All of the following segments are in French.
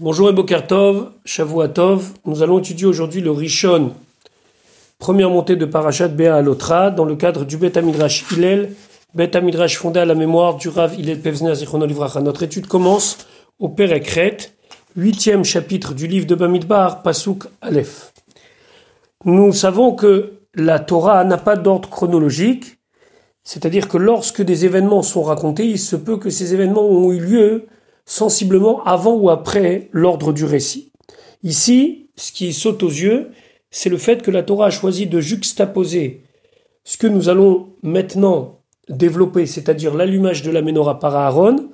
Bonjour et Bokertov, Shavuatov. Nous allons étudier aujourd'hui le Rishon, première montée de Parashat Béa Alotra, dans le cadre du Bet Amidrash Hillel, Bet Amidrash fondé à la mémoire du Rav Hillel Pevzner Zichrono Livracha. Notre étude commence au Perekret, huitième chapitre du livre de Bamidbar, Pasuk Aleph. Nous savons que la Torah n'a pas d'ordre chronologique, c'est-à-dire que lorsque des événements sont racontés, il se peut que ces événements ont eu lieu sensiblement avant ou après l'ordre du récit. Ici, ce qui saute aux yeux, c'est le fait que la Torah a choisi de juxtaposer ce que nous allons maintenant développer, c'est-à-dire l'allumage de la menorah par Aaron,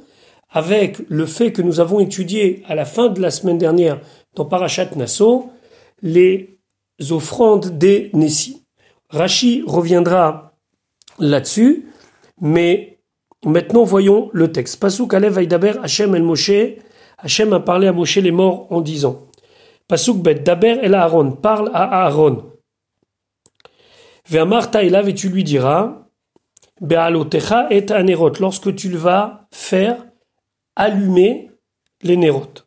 avec le fait que nous avons étudié à la fin de la semaine dernière dans Parashat Nassau les offrandes des Nessi. Rashi reviendra là-dessus, mais Maintenant, voyons le texte. Pasuk Alev Vaidaber Hachem El Moshe. Hachem a parlé à Moshe les morts en disant Pasuk Bet Daber El Aaron. Parle à Aaron. Ve'amarta elav et tu lui diras Be'alotecha et anerot. Lorsque tu vas faire allumer les nérotes.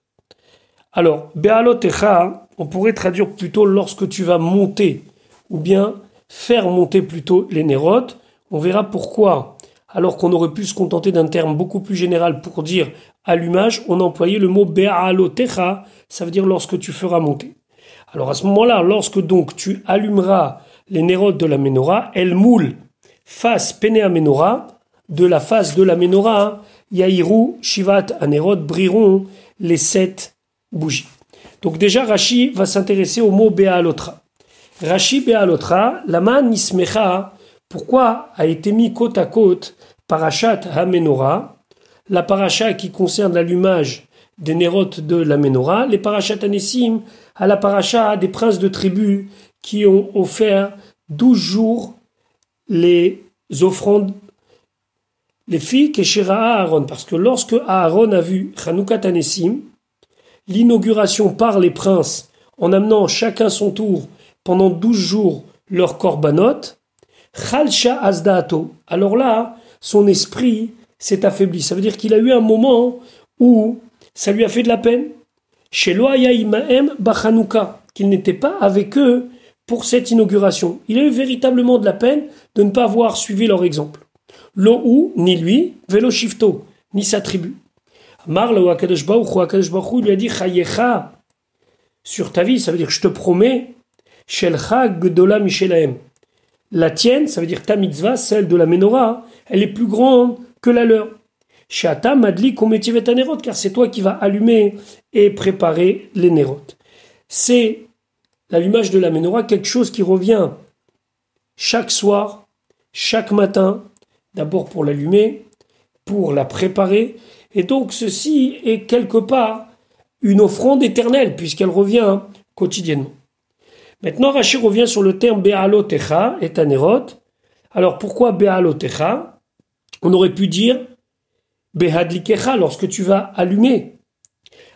Alors, Be'alotecha, on pourrait traduire plutôt lorsque tu vas monter, ou bien faire monter plutôt les nérotes. On verra pourquoi alors qu'on aurait pu se contenter d'un terme beaucoup plus général pour dire allumage, on a employé le mot be'alotecha, ça veut dire lorsque tu feras monter. Alors à ce moment-là, lorsque donc tu allumeras les nérodes de la menorah, elle moule face pene à menorah, de la face de la menorah, yahiru, shivat, anérod, brilleront les sept bougies. Donc déjà, Rashi va s'intéresser au mot be'alotra. Rashi be'alotra, lama nismecha, pourquoi a été mis côte à côte Parashat HaMenorah, la paracha qui concerne l'allumage des nérotes de la Menorah, les parachats Anessim à la paracha des princes de tribu qui ont offert douze jours les offrandes, les filles Keshera Aaron, parce que lorsque Aaron a vu Chanukah Anessim, l'inauguration par les princes en amenant chacun son tour pendant douze jours leur korbanot, Chalsha Azdato. Alors là, son esprit s'est affaibli. Ça veut dire qu'il a eu un moment où ça lui a fait de la peine. Chez Loayaïmaem Bachanouka, qu'il n'était pas avec eux pour cette inauguration. Il a eu véritablement de la peine de ne pas avoir suivi leur exemple. Lo'ou, ni lui, Velo Shifto, ni sa tribu. Mar lui a dit Chayecha, sur ta vie, ça veut dire je te promets, Shelcha Gdola Michelaem la tienne, ça veut dire ta mitzvah, celle de la menorah, elle est plus grande que la leur. Shata madli nerot, car c'est toi qui vas allumer et préparer les nérotes. C'est l'allumage de la menorah quelque chose qui revient chaque soir, chaque matin, d'abord pour l'allumer, pour la préparer, et donc ceci est quelque part une offrande éternelle puisqu'elle revient quotidiennement. Maintenant, Rachid revient sur le terme Be'alotecha et Tanerot. Alors pourquoi Be'alotecha? On aurait pu dire Behadlikecha lorsque tu vas allumer.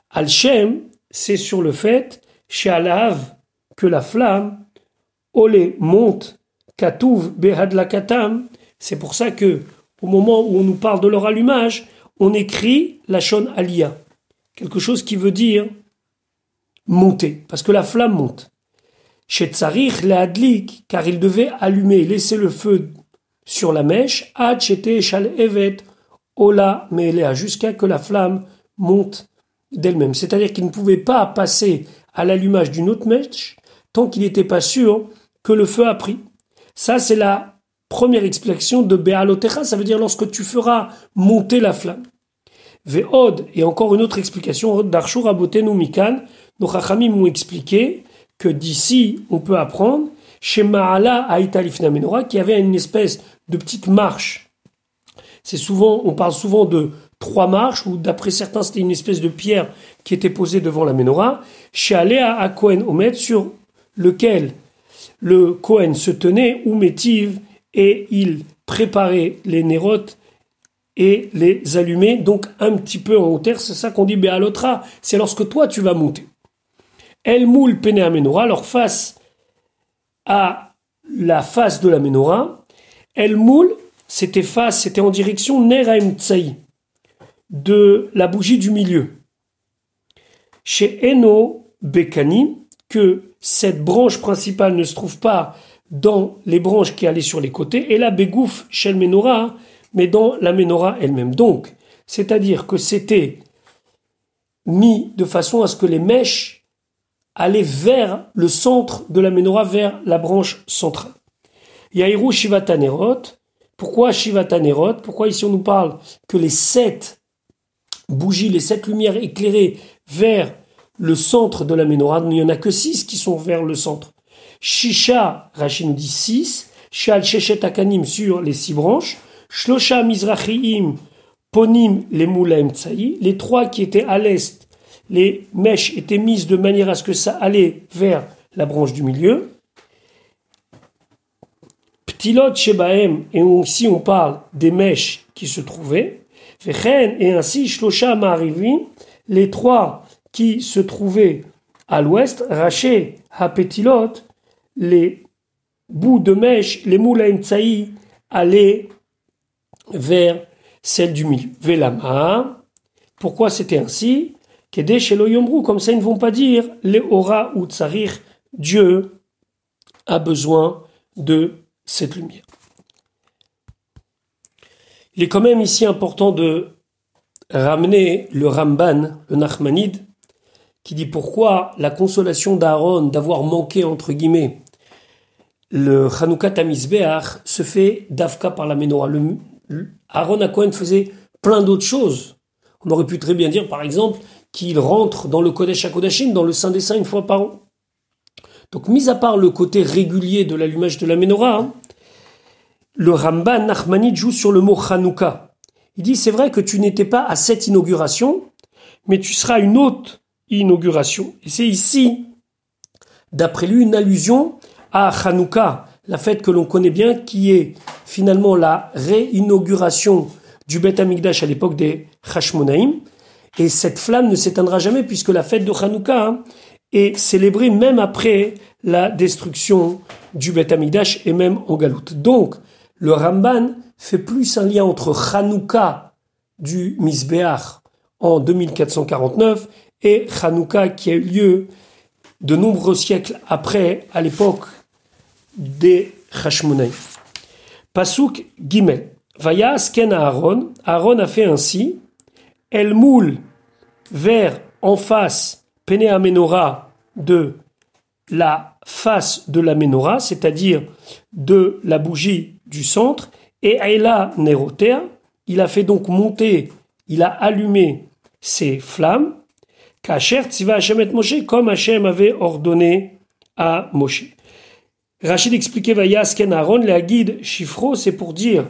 Al-Shem, c'est sur le fait, chez que la flamme, Olé, monte, Katouv, Behadlakatam. C'est pour ça que, au moment où on nous parle de leur allumage, on écrit la Shon Aliyah. Quelque chose qui veut dire monter, parce que la flamme monte. Chez Tsarich car il devait allumer laisser le feu sur la mèche, Ad Shal Evet, Ola Melea, jusqu'à que la flamme monte d'elle-même. C'est-à-dire qu'il ne pouvait pas passer à l'allumage d'une autre mèche tant qu'il n'était pas sûr que le feu a pris. Ça, c'est la première explication de Be'alotecha, ça veut dire lorsque tu feras monter la flamme. Ve'od, et encore une autre explication, d'Arshur Abotenu Mikan, nos Chachamim m'ont expliqué que d'ici, on peut apprendre chez Maala Aïtalifna Menorah, qui avait une espèce de petite marche. C'est souvent, on parle souvent de trois marches, ou d'après certains, c'était une espèce de pierre qui était posée devant la Menorah, chez Aléa à Kohen Omed, sur lequel le Kohen se tenait, ou métive, et il préparait les nérotes et les allumait, donc un petit peu en hauteur, c'est ça qu'on dit Béalotra, c'est lorsque toi tu vas monter. El moule pene menorah, leur face à la face de la menorah. El moule, c'était face, c'était en direction Tsaï, de la bougie du milieu. chez Eno Bekani, que cette branche principale ne se trouve pas dans les branches qui allaient sur les côtés, et la Begouf chez le Menorah, mais dans la Menorah elle-même. Donc, c'est-à-dire que c'était mis de façon à ce que les mèches allaient vers le centre de la Menorah, vers la branche centrale. Yahiru Shivatanerot. Pourquoi Shivatanerot Pourquoi ici on nous parle que les sept bougies, les sept lumières éclairées vers le centre de la menorah, il n'y en a que six qui sont vers le centre. Shisha, Rachid dit six. Shal Sheshet Akanim sur les six branches. Shlosha Mizrachiim, Ponim, les Moulaim Tsaï. Les trois qui étaient à l'est, les mèches étaient mises de manière à ce que ça allait vers la branche du milieu. Ptilot Shebaem, et ici on parle des mèches qui se trouvaient. Et ainsi, Shlosha Ma'arivim, les trois qui se trouvaient à l'ouest, Raché, Hapetilot, les bouts de mèche, les tsaï, allaient vers celle du milieu. Velama, pourquoi c'était ainsi? Kede chez comme ça ils ne vont pas dire les aura ou tsarir, Dieu a besoin de cette lumière. Il est quand même ici important de ramener le Ramban, le Nachmanide, qui dit pourquoi la consolation d'Aaron d'avoir manqué, entre guillemets, le Hanouka Tamizbeach se fait d'Afka par la menorah. Aaron à Cohen faisait plein d'autres choses. On aurait pu très bien dire, par exemple, qu'il rentre dans le Kodesh HaKodashim, dans le Saint des Saints, une fois par an. Donc, mis à part le côté régulier de l'allumage de la menorah, hein, le Ramban Nachmanid joue sur le mot Hanouka. Il dit, c'est vrai que tu n'étais pas à cette inauguration, mais tu seras une autre inauguration. Et c'est ici, d'après lui, une allusion à Hanouka, la fête que l'on connaît bien, qui est finalement la réinauguration du Beth Amikdash à l'époque des Hashmonaïm. Et cette flamme ne s'éteindra jamais puisque la fête de Hanouka hein, est célébrée même après la destruction du Beth Amikdash et même en Galoute. Donc, le Ramban fait plus un lien entre Hanouka du Misbéach en 2449 et Hanouka qui a eu lieu de nombreux siècles après, à l'époque des Hashmonaï. Pasuk Gimel. Vayas ken Aaron. Aaron a fait ainsi. El moule vers en face Pene Menorah de la face de la menorah, c'est-à-dire de la bougie du centre, et Aïla Neroter, il a fait donc monter, il a allumé ses flammes, Kacher Tziva Hashem et Moshe, comme Hashem avait ordonné à Moshe. Rachid expliquait Vayas Ken Aaron, la guide Chifro, c'est pour dire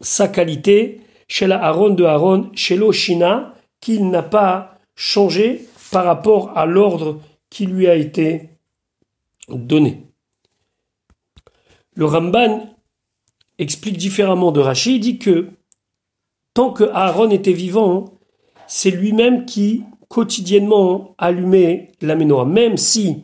sa qualité chez la Aaron de Aaron, chez l'Oshina, qu'il n'a pas changé par rapport à l'ordre qui lui a été donné. Le Ramban explique différemment de Rachid, il dit que tant que Aaron était vivant, c'est lui-même qui quotidiennement allumait la menorah, même si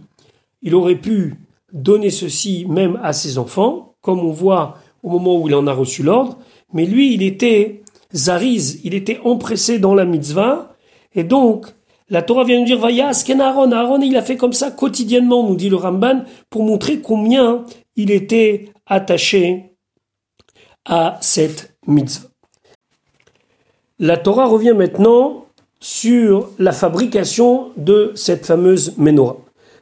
il aurait pu donner ceci même à ses enfants, comme on voit au moment où il en a reçu l'ordre, mais lui, il était zariz, il était empressé dans la mitzvah, et donc la Torah vient nous dire Vayas Ken Aaron. Aaron, il a fait comme ça quotidiennement, nous dit le Ramban, pour montrer combien il était attaché à cette mitzvah. La Torah revient maintenant sur la fabrication de cette fameuse menorah.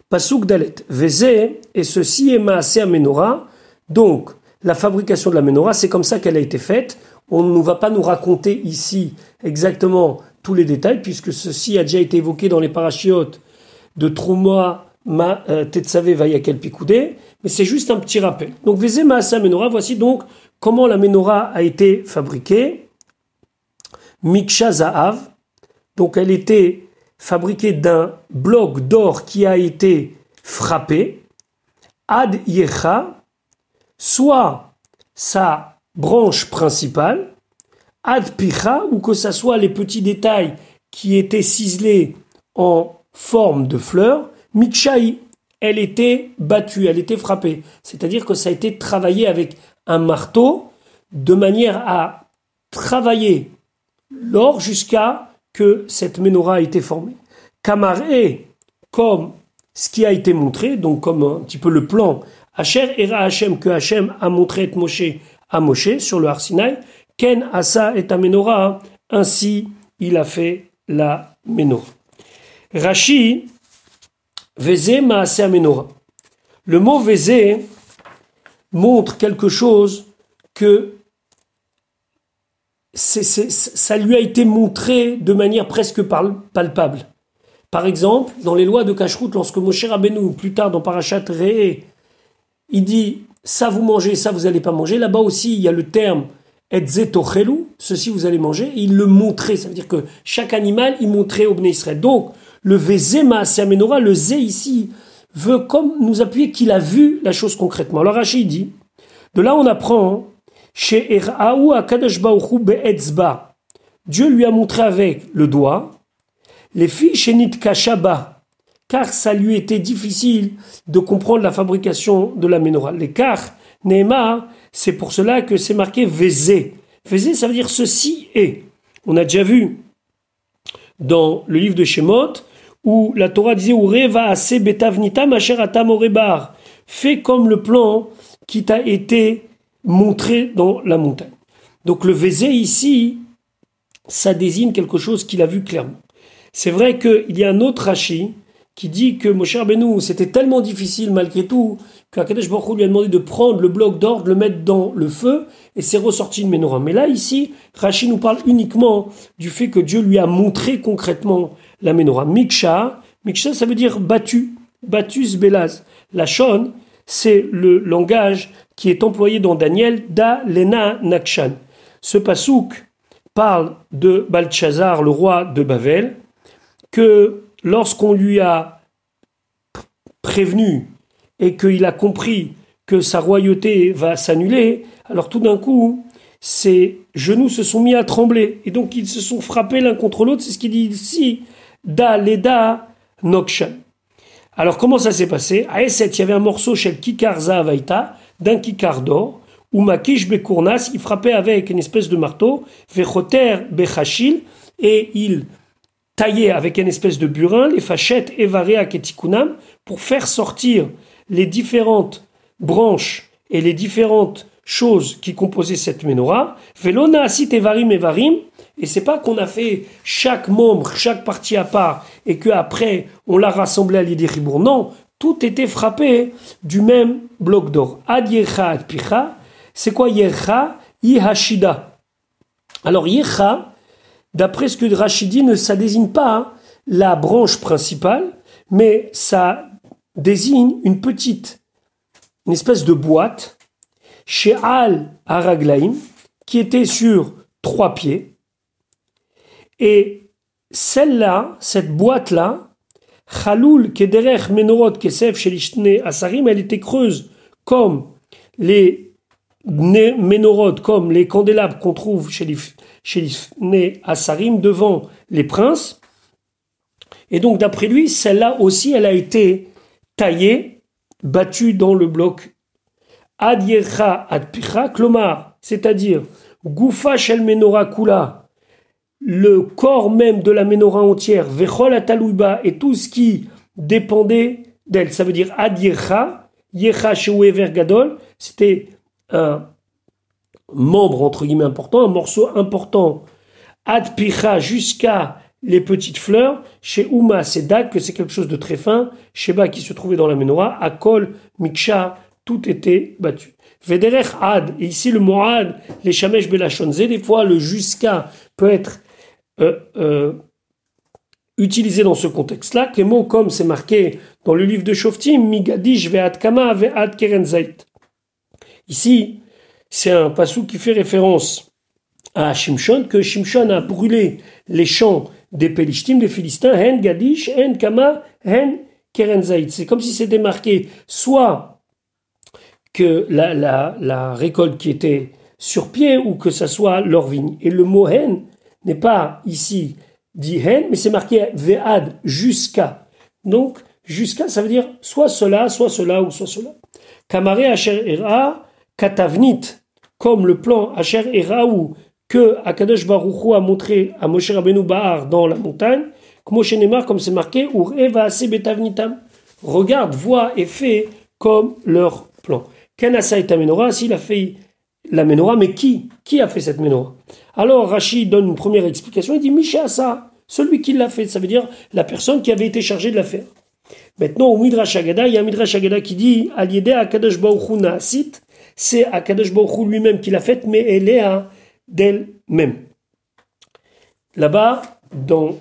Pasuk Dalet, Vézé, et ceci est Maasé menorah. Donc, la fabrication de la menorah, c'est comme ça qu'elle a été faite. On ne va pas nous raconter ici exactement tous les détails, puisque ceci a déjà été évoqué dans les parachiotes de Trouma, Ma, euh, Tetsavé, Vayakel, Pikoudé, mais c'est juste un petit rappel. Donc, Vézé, Maasé menorah, voici donc comment la menorah a été fabriquée. Miksha Zahav, donc elle était fabriquée d'un bloc d'or qui a été frappé. Ad Yecha, soit sa branche principale, Ad Picha, ou que ce soit les petits détails qui étaient ciselés en forme de fleurs, Mikshai, elle était battue, elle était frappée. C'est-à-dire que ça a été travaillé avec un marteau de manière à travailler l'or jusqu'à que cette menorah a été formée. Kamaré, comme ce qui a été montré, donc comme un petit peu le plan, Hacher Hachem, que Hachem a montré et Moshe à Moshe sur le Harsinaï, Ken Asa et Amenora, ainsi il a fait la menorah. Rashi, Veze Maase Amenora. Le mot Veze montre quelque chose que ça lui a été montré de manière presque palpable. Par exemple, dans les lois de Kashrut, lorsque Moshe Rabbeinu, plus tard dans Parashat Re'e, il dit ça vous mangez, ça vous allez pas manger. Là-bas aussi, il y a le terme etzetochelu, ceci vous allez manger. il le montrait, ça veut dire que chaque animal, il montrait au Bnei. Donc, le vezema amenora, le zé ici, veut comme nous appuyer qu'il a vu la chose concrètement. Alors Rachid dit, de là on apprend, chez Er'aou Akadosh Be'etzba, Dieu lui a montré avec le doigt, les filles chez Nitka car ça lui était difficile de comprendre la fabrication de la menorah. L'écart, Neymar, c'est pour cela que c'est marqué Vézé. Vézé, ça veut dire ceci est. On a déjà vu dans le livre de Shemot où la Torah disait Ureva ase betavnita atam orebar. Fais comme le plan qui t'a été montré dans la montagne. Donc le Vézé ici, ça désigne quelque chose qu'il a vu clairement. C'est vrai qu'il y a un autre Rashi qui dit que Moshe Rabbeinu, c'était tellement difficile malgré tout, qu'Akadesh Baruch lui a demandé de prendre le bloc d'or, de le mettre dans le feu, et c'est ressorti une menorah. Mais là, ici, Rashi nous parle uniquement du fait que Dieu lui a montré concrètement la menorah. Miksha, Miksha, ça veut dire battu, battus belaz. La shon, c'est le langage qui est employé dans Daniel, da lena. Ce pasouk parle de Balthazar, le roi de Babel, que lorsqu'on lui a prévenu et qu'il a compris que sa royauté va s'annuler, alors tout d'un coup, ses genoux se sont mis à trembler. Et donc ils se sont frappés l'un contre l'autre. C'est ce qu'il dit ici. Da leda nokshan. Alors comment ça s'est passé? À Esset, il y avait un morceau chez Kikar Zahavaita, d'un Kikar d'or, où Makish Bekournas, il frappait avec une espèce de marteau, Vechoter Bechachil, et il taillé avec une espèce de burin, les fachettes Evarea Ketikunam, pour faire sortir les différentes branches et les différentes choses qui composaient cette menorah. Velona asit Evarim Evarim, et c'est pas qu'on a fait chaque membre, chaque partie à part, et que après on l'a rassemblé à l'idée. Non, tout était frappé du même bloc d'or. Ad Yecha Ad Picha, c'est quoi Yecha Yihashida. Alors Yecha, D'après ce que Rachidi ne ça désigne pas hein, la branche principale, mais ça désigne une petite, une espèce de boîte chez Al Araglaim qui était sur trois pieds. Et celle-là, cette boîte-là, Khaloul Kederech Menorot Kesef Shelishne Asarim, elle était creuse comme les Menorot, comme les candélabres qu'on trouve chez les chez les Assarim devant les princes. Et donc, d'après lui, celle-là aussi, elle a été taillée, battue dans le bloc Ad Yercha Ad Picha, Klomar, c'est-à-dire Goufa Shel Menora Kula, le corps même de la menorah entière, Vechol Atalouba, et tout ce qui dépendait d'elle. Ça veut dire Ad Yercha, Yercha Gadol, c'était un membre entre guillemets important, un morceau important, ad picha jusqu'à les petites fleurs. Chez Uma, c'est dak, que c'est quelque chose de très fin. Sheba, qui se trouvait dans la menorah, Akol, Miksha, tout était battu. Vederech ad, et ici le mot ad, les shamesh belachonze, des fois le jusqu'à peut être euh, euh, utilisé dans ce contexte-là. Les mots comme c'est marqué dans le livre de Shoftim, Migadish ve'ad kama ve'ad kerenzait. Ici, c'est un passou qui fait référence à Shimshon, que Shimshon a brûlé les champs des Pélishtim, des Philistins, Hen Gadish, Hen Kama, Hen Kerenzaït. C'est comme si c'était marqué soit que la, la, la, récolte qui était sur pied ou que ça soit leur vigne. Et le mot Hen n'est pas ici dit Hen, mais c'est marqué Ve'ad, jusqu'à. Donc, jusqu'à, ça veut dire soit cela, soit cela ou soit cela. Kamare Asher Era, Katavnit, comme le plan Asher et Raou que Akadosh Baruchou a montré à Moshe Rabbeinu Bahar dans la montagne, Comme comme c'est marqué, Regarde, vois et fais comme leur plan. Kenasa est menorah, s'il a fait la menorah, mais qui Qui a fait cette menorah? Alors Rachid donne une première explication, il dit Mishasa, celui qui l'a fait, ça veut dire la personne qui avait été chargée de la faire. Maintenant, au Midrash Agada, il y a un Midrash Agada qui dit Aliede Akadosh Baruch Naasit, c'est Akadosh Baruch lui-même qui l'a faite, mais elle est à d'elle-même. Là-bas, dans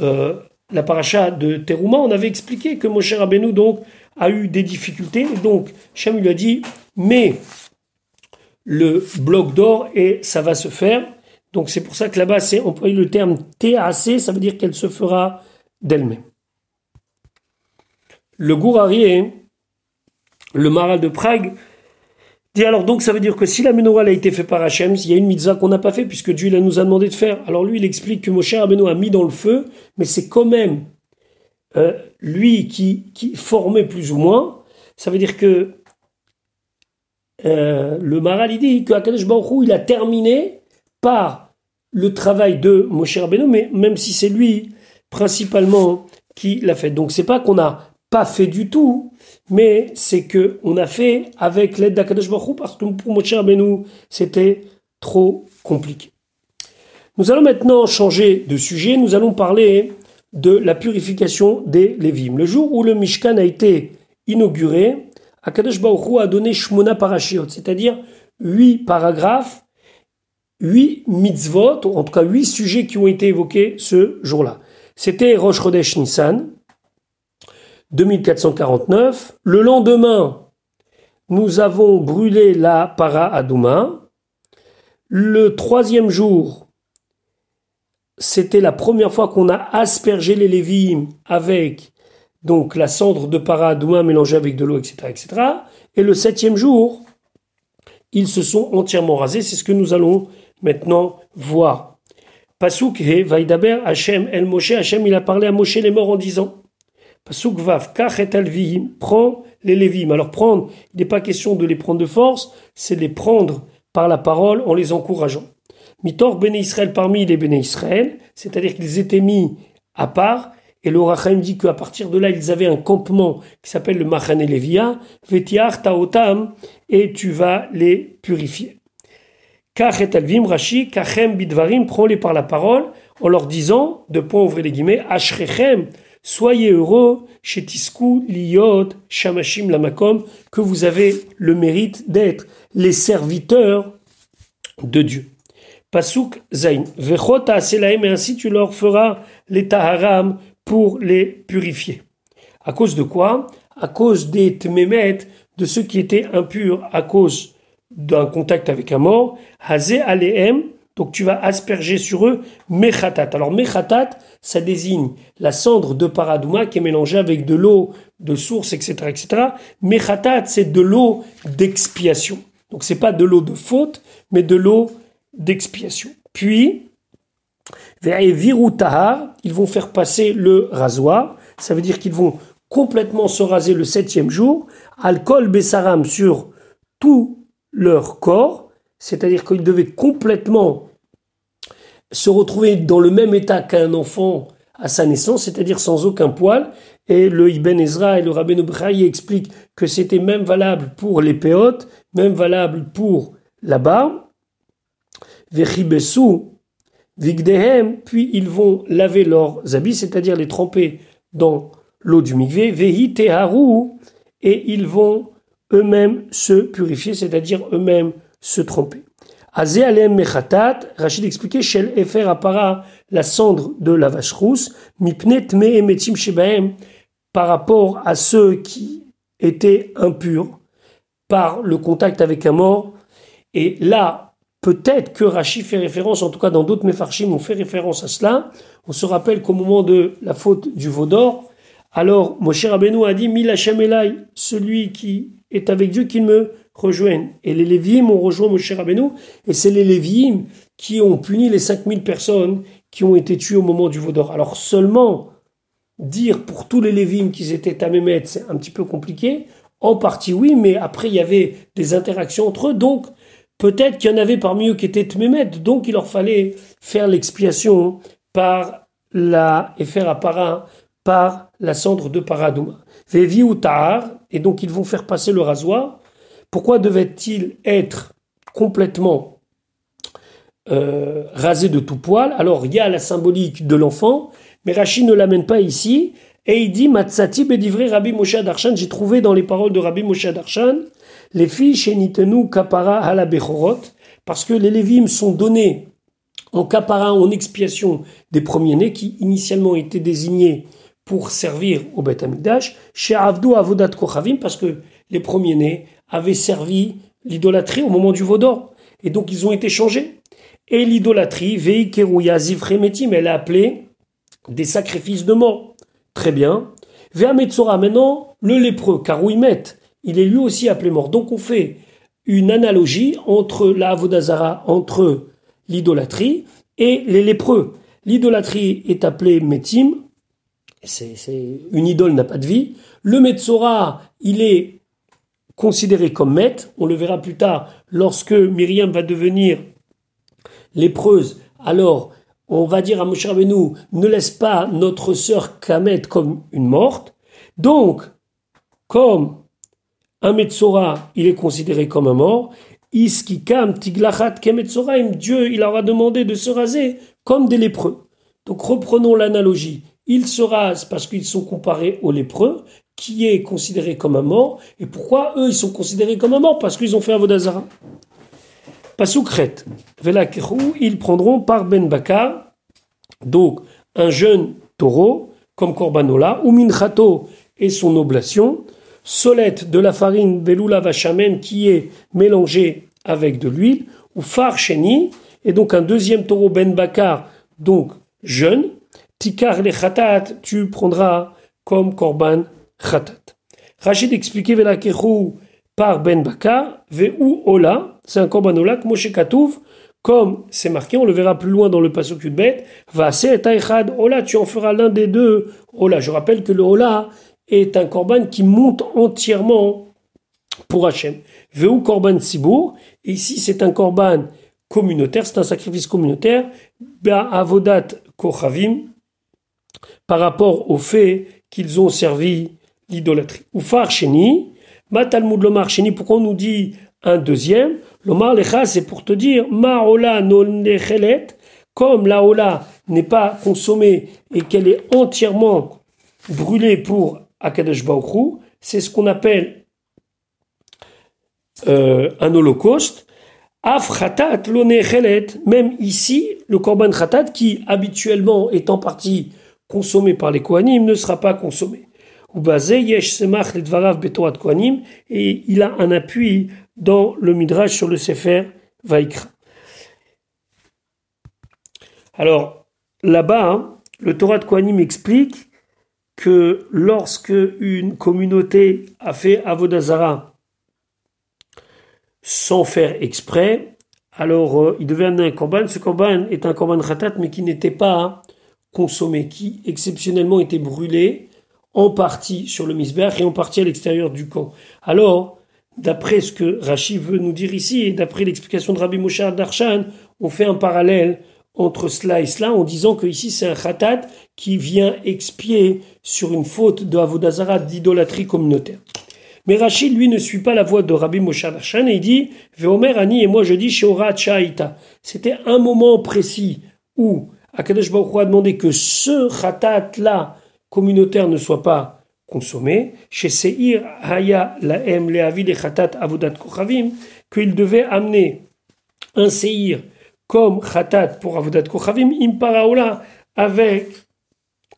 euh, la paracha de Terouma, on avait expliqué que Moshe Rabbeinu donc a eu des difficultés, donc Shem lui a dit mais le bloc d'or et ça va se faire. Donc c'est pour ça que là-bas c'est employé le terme TAC, ça veut dire qu'elle se fera d'elle-même. Le Gourarié, le Maral de Prague, dit alors donc ça veut dire que si la menorah a été faite par Hachem, il y a une mitzvah qu'on n'a pas fait puisque Dieu il nous a demandé de faire. Alors lui il explique que Moshe Rabbeinu a mis dans le feu, mais c'est quand même euh, lui qui, qui formait plus ou moins. Ça veut dire que euh, le Maral il dit que Akadosh Baruch il a terminé par le travail de Moshe Rabbeinu, mais même si c'est lui principalement qui l'a fait. Donc c'est pas qu'on a pas fait du tout, mais c'est que on a fait avec l'aide d'Akadosh Baruch parce que pour Moshe Rabbeinu, c'était trop compliqué. Nous allons maintenant changer de sujet, nous allons parler de la purification des Lévim. Le jour où le Mishkan a été inauguré, Akadosh Baruch a donné Shmona Parashiot, c'est-à-dire huit paragraphes, huit mitzvot, en tout cas huit sujets qui ont été évoqués ce jour-là. C'était Rosh Chodesh Nissan, 2449. Le lendemain, nous avons brûlé la para Adouma. Le troisième jour, c'était la première fois qu'on a aspergé les lévim avec donc la cendre de para Adouma mélangée avec de l'eau, etc., etc. Et le septième jour, ils se sont entièrement rasés. C'est ce que nous allons maintenant voir. Pasuk he Vaidaber Hachem El Moshe. Hachem, il a parlé à Moshe les morts en disant Soukvav, kachet alvihim, prends les lévim. Alors prendre, il n'est pas question de les prendre de force, c'est les prendre par la parole en les encourageant. Mitor béné Israël parmi les béné Israël, c'est-à-dire qu'ils étaient mis à part, et le Rachaim dit qu'à partir de là, ils avaient un campement qui s'appelle le Machane Levia, Vetiar Taotam, et tu vas les purifier. Kachet alvim, Rashi, Kachem bidvarim, prends-les par la parole, en leur disant, de point ouvrir les guillemets, Ashrechem, Soyez heureux chez Tisku, Liot, Shamashim, Lamakom, que vous avez le mérite d'être les serviteurs de Dieu. Pasuk Zain. Vechota Aselaim, et ainsi tu leur feras les Taharam pour les purifier. À cause de quoi? À cause des Tmemet, de ceux qui étaient impurs à cause d'un contact avec un mort. Hazé Aleem, donc tu vas asperger sur eux mechatat. Alors mechatat, ça désigne la cendre de paradouma qui est mélangée avec de l'eau de source, etc., etc. Mechatat, c'est de l'eau d'expiation. Donc c'est pas de l'eau de faute, mais de l'eau d'expiation. Puis, viru tahar, ils vont faire passer le rasoir. Ça veut dire qu'ils vont complètement se raser le septième jour. Alcool bessaram sur tout leur corps c'est-à-dire qu'ils devaient complètement se retrouver dans le même état qu'un enfant à sa naissance, c'est-à-dire sans aucun poil. Et le Ibn Ezra et le Rabbeinu B'chai expliquent que c'était même valable pour les péotes, même valable pour la barbe. Vigdehem, puis ils vont laver leurs habits, c'est-à-dire les tremper dans l'eau du mikvé, vehi et ils vont eux-mêmes se purifier, c'est-à-dire eux-mêmes se tromper. Azé alem mechatat, Rachid expliquait, shel efer la cendre de la vache rousse, mipnet me emetim par rapport à ceux qui étaient impurs par le contact avec un mort. Et là, peut-être que Rachid fait référence, en tout cas dans d'autres mefarchim, on fait référence à cela. On se rappelle qu'au moment de la faute du veau d'or, alors Moshe Rabbeinu a dit, Mila celui qui est avec Dieu, qu'il me rejoignent. Et les Lévi'im ont rejoint Moshe Rabbeinu, et c'est les Lévi'im qui ont puni les 5000 personnes qui ont été tuées au moment du Vaudor. Alors seulement dire pour tous les Lévi'im qu'ils étaient Tamémet, c'est un petit peu compliqué. En partie oui, mais après il y avait des interactions entre eux, donc peut-être qu'il y en avait parmi eux qui étaient Tmémet, donc il leur fallait faire l'expiation par la, et faire appara par la cendre de Paradouma. Vevi ou Tahar, et donc ils vont faire passer le rasoir. Pourquoi devait-il être complètement euh, rasé de tout poil? Alors il y a la symbolique de l'enfant, mais Rachid ne l'amène pas ici, et il dit Matsati bedivri Rabbi Moshe Darshan, j'ai trouvé dans les paroles de Rabbi Moshe Darshan, les filles chez Nitenu Kapara Hala Bechorot, parce que les Lévim sont donnés en capara, en expiation des premiers-nés qui initialement étaient désignés pour servir au Beth Amikdash, chez Avdou Avodat Kochavim, parce que les premiers-nés avaient servi l'idolâtrie au moment du Vaudor, et donc ils ont été changés. Et l'idolâtrie, Veikerouya Zivremetim, elle a appelé des sacrifices de mort. Très bien. Ve'ametzora, maintenant, le lépreux, car met, il est lui aussi appelé mort. Donc on fait une analogie entre la Avodazara, entre l'idolâtrie et les lépreux. L'idolâtrie est appelée Metim, une idole n'a pas de vie. Le Metzora, il est considéré comme Met. On le verra plus tard lorsque Myriam va devenir lépreuse. Alors, on va dire à Moshe Rabbeinu, ne laisse pas notre sœur Kamet comme une morte. Donc, comme un Metzora, il est considéré comme un mort. Iskikam tiglachat kemetzoraim, Dieu, il aura demandé de se raser comme des lépreux. Donc reprenons l'analogie. Ils se rasent parce qu'ils sont comparés aux lépreux, qui est considéré comme un mort. Et pourquoi eux, ils sont considérés comme un mort? Parce qu'ils ont fait un vodazara. Pasoukret, Velakeru, ils prendront par Ben Bakar, donc un jeune taureau, comme Korbanola, ou Minchato et son oblation, solette de la farine Beloula Vachamen qui est mélangée avec de l'huile, ou Farcheni, et donc un deuxième taureau Ben Bakar, donc jeune, Tikar le Khatat, tu prendras comme Korban Khatat. Rachid expliquait Velakeru par Ben Bakar, Ve'u Ola, c'est un Korban Ola, Moshe Katouv, comme c'est marqué, on le verra plus loin dans le de bête, va Ola, tu en feras l'un des deux Ola. Je rappelle que le Ola est un korban qui monte entièrement pour Hachem. Veu korban sibour, et ici c'est un korban communautaire, c'est un sacrifice communautaire, avodat kochavim, par rapport au fait qu'ils ont servi l'idolâtrie. Ou farcheni, matalmud lomar cheni, pourquoi on nous dit un deuxième? Lomar lecha, c'est pour te dire, ma ola non comme la ola n'est pas consommée et qu'elle est entièrement brûlée pour Akadosh Baruch c'est ce qu'on appelle euh, un holocauste. Af khatat même ici, le korban khatat, qui habituellement est en partie consommé par les Kohanim, ne sera pas consommé. Et il a un appui dans le Midrash sur le Sefer Vaikra. Alors, là-bas, le Torah de Kohanim explique que lorsque une communauté a fait Avodazara sans faire exprès, alors euh, il devait amener un korban. Ce korban est un korban khatat, mais qui n'était pas consommé, qui exceptionnellement était brûlé en partie sur le misber et en partie à l'extérieur du camp. Alors, d'après ce que Rashi veut nous dire ici, et d'après l'explication de Rabbi Moshe Darshan, on fait un parallèle entre cela et cela en disant que ici c'est un khatat qui vient expier sur une faute de Avodazara d'idolâtrie communautaire. Mais Rachid, lui, ne suit pas la voix de Rabbi Moshe Hashan et il dit Veomer Ani et moi je dis Sheora Chaita. C'était un moment précis où Akadosh Baruch a demandé que ce khatat là communautaire ne soit pas consommé. Chez Seir Haya Laem Leavi le khatat Avodat Kochavim qu'il devait amener un Seir comme Khatat pour Avodat Kochavim, Impara avec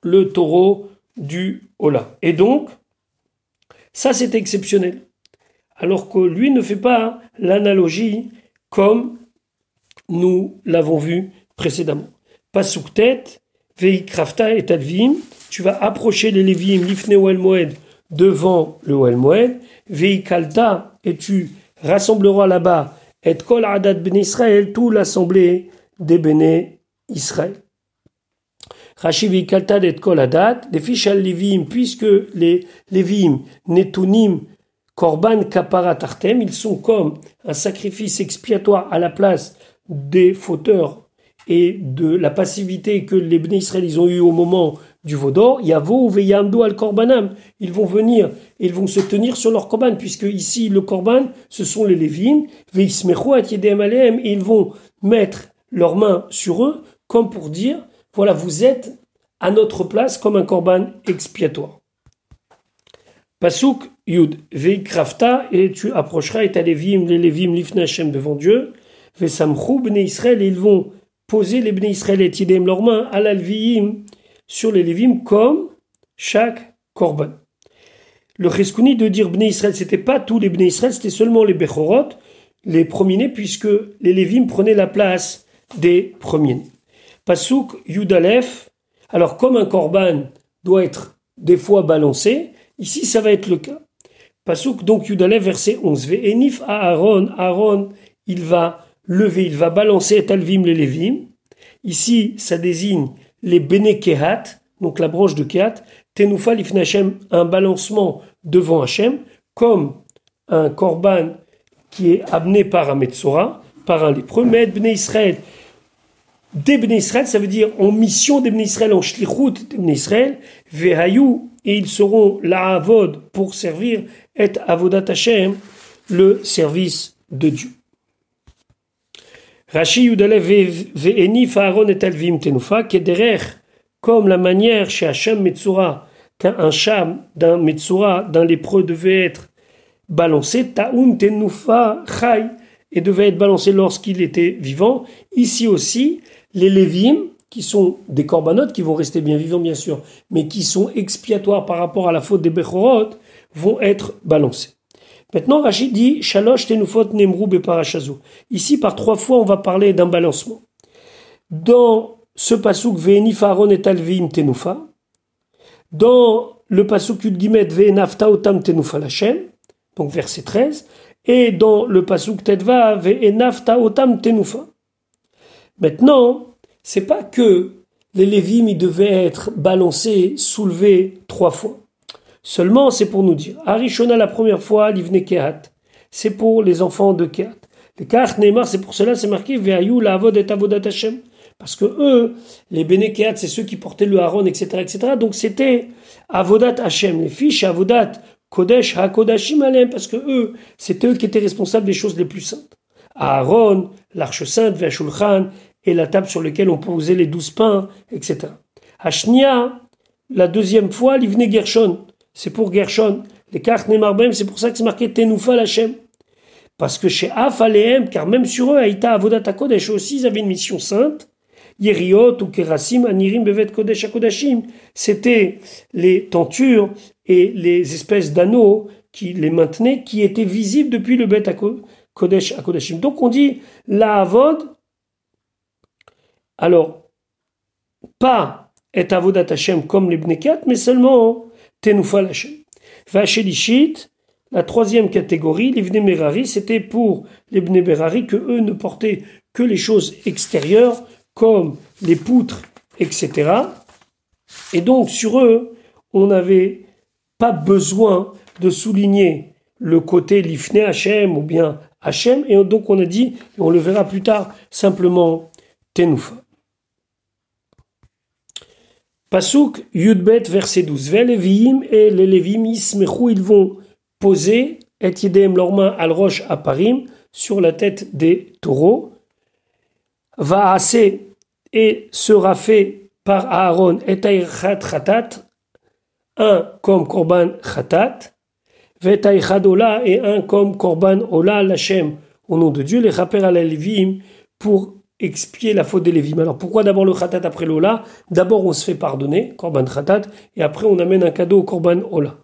le taureau du Ola. Et donc, ça c'est exceptionnel. Alors que lui ne fait pas l'analogie comme nous l'avons vu précédemment. Tête, Veikrafta et Tadvim, tu vas approcher les Lévim, l'Ifne Moed, devant le Oel Moed, Veikalta, et tu rassembleras là-bas et kol adat ben Israël, tout l'assemblée des béné Israël. Rachivi kaltad et kol adat, des fichal levim, puisque les levim netunim korban kaparat artem, ils sont comme un sacrifice expiatoire à la place des fauteurs et de la passivité que les Bnei Israël ont eu au moment du Vaudor, Yavo Veyamdo al Korbanam. Ils vont venir et ils vont se tenir sur leur Korban, puisque ici le Korban, ce sont les Lévim, Veismechu at et ils vont mettre leurs mains sur eux, comme pour dire, voilà, vous êtes à notre place comme un Korban expiatoire. Pasuk Yud, Veikrafta, et tu approcheras et ta Lévim, les Lévim, l'Ifnachem devant Dieu, Vesamchou, Bnei Israël, ils vont poser les Bnei Israël et Tidem leurs mains à l'Alviim sur les Lévim comme chaque Korban. Le Cheskouni de dire Bnei Israël, c'était pas tous les Bnei Israël, c'était seulement les Bechorot, les premiers puisque les Lévim prenaient la place des premiers. Pasuk Yudalef, alors comme un Korban doit être des fois balancé, Ici, ça va être le cas. Pasuk, donc Yudalev, verset 11. Enif à Aaron, Aaron, il va lever, il va balancer et alvim les Lévim. Ici, ça désigne les Bene Kehat, donc la branche de Kehat. Tenoufa l'ifnachem, un balancement devant Hachem, comme un korban qui est amené par un Metzora, par un lépreux. Mais Bnei Israël, des Bnei Israël, ça veut dire en mission des Bnei Israël, en shlichut des Bnei Israël, vehayu et ils seront la avod pour servir et avodat Hashem, le service de Dieu. Rashi Yudalev ve'enif Aaron et Alvim Tenufa, kederech, comme la manière chez Hashem Metzura, qu'un cham d'un Metzura, d'un lépreux devait être balancé, ta'un Tenufa Chai, et devait être balancé lorsqu'il était vivant. Ici aussi, les Lévim, qui sont des corbanotes qui vont rester bien vivants bien sûr, mais qui sont expiatoires par rapport à la faute des Bechorot, vont être balancés. Maintenant, Rachid dit Shalosh tenufot nemrou beparashazu. Ici, par trois fois, on va parler d'un balancement. Dans ce pasuk Ve'eni Faron et Alvim tenufa, dans le pasuk Yudgimet Ve'enafta otam tenufa lachem, donc verset 13, et dans le pasuk Tedva Ve'enafta otam tenufa. Maintenant, c'est pas que les Lévim ils devaient être balancés, soulevés trois fois. Seulement, c'est pour nous dire. Arishona, la première fois, l'Ivne Kehat. C'est pour les enfants de Kehat. Les cartes Neymar, c'est pour cela, c'est marqué Veayou, la Avod et Avodat Hashem. Parce que eux, les Bene Kehat, c'est ceux qui portaient le Haron, etc., etc. Donc c'était Avodat Hashem. Les fiches Avodat Kodesh HaKodashim Alem, parce que eux, c'est eux qui étaient responsables des choses les plus saintes. Aaron, l'Arche Sainte, Veshulchan, et la table sur laquelle on posait les douze pains, etc. Hashnia, la deuxième fois, l'Ivne Gershon, c'est pour Gershon. Les Nemarbem, c'est pour ça que c'est marqué Tenoufa Lachem. Parce que chez Afalehem, car même sur eux, Aïta Avodat Kodesh aussi, ils avaient une mission sainte. Yeriot ou Kerasim, Anirim Bevet Kodesh Akodashim. C'était les tentures et les espèces d'anneaux qui les maintenaient, qui étaient visibles depuis le Bet Kodesh Akodashim. Donc on dit la Avod, alors, pas et avodat Hashem comme les Bnekat, mais seulement Tenufal Hashem. Vachelishit, la troisième catégorie, les Merari, c'était pour les Merari que eux ne portaient que les choses extérieures, comme les poutres, etc. Et donc, sur eux, on n'avait pas besoin de souligner le côté Lifne Hashem ou bien Hashem, et donc on a dit, et on le verra plus tard, simplement Tenufa. Pasuk Yudbet verset 12. Ve et les Lévim ismechou, ils vont poser et yedem leurs mains al roche à parim sur la tête des taureaux. Va assez et sera fait par Aaron et khatat, un comme korban khatat, vetaïchad ola et un comme korban ola lachem au nom de Dieu, les rapper à la Lévim pour expier la faute des Lévim. Alors pourquoi d'abord le khatat après l'ola? D'abord on se fait pardonner, korban khatat, et après on amène un cadeau au korban ola.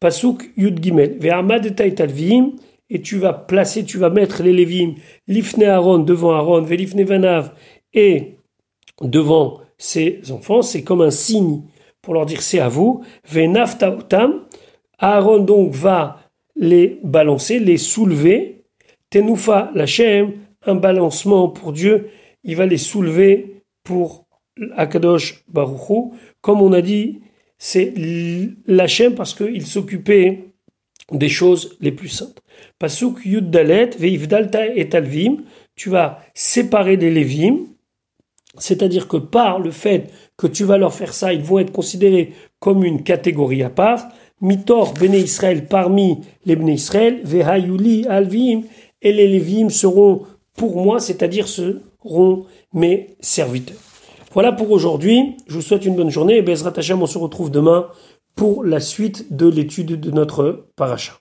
Pasuk yud gimel, ve'amad talvim, et tu vas placer, tu vas mettre les Lévim, l'ifne Aaron devant Aaron, ve'lifne vanav, et devant ses enfants, c'est comme un signe pour leur dire c'est à vous, ve'nafta otam, Aaron donc va les balancer, les soulever, tenufa lachem, un balancement pour Dieu, il va les soulever pour Akadosh Baruchou. Comme on a dit, c'est l'Hachem parce qu'il s'occupait des choses les plus saintes. Pasuk Yud Dalet, Veivdalta et Talvim, tu vas séparer les Lévim, C'est-à-dire que par le fait que tu vas leur faire ça, ils vont être considérés comme une catégorie à part. Mitor Béné Israël parmi les Béné Israël, Vehayuli Alvim, et les Lévim seront pour moi, c'est-à-dire seront mes serviteurs. Voilà pour aujourd'hui. Je vous souhaite une bonne journée et Bezrat Hashem, on se retrouve demain pour la suite de l'étude de notre paracha.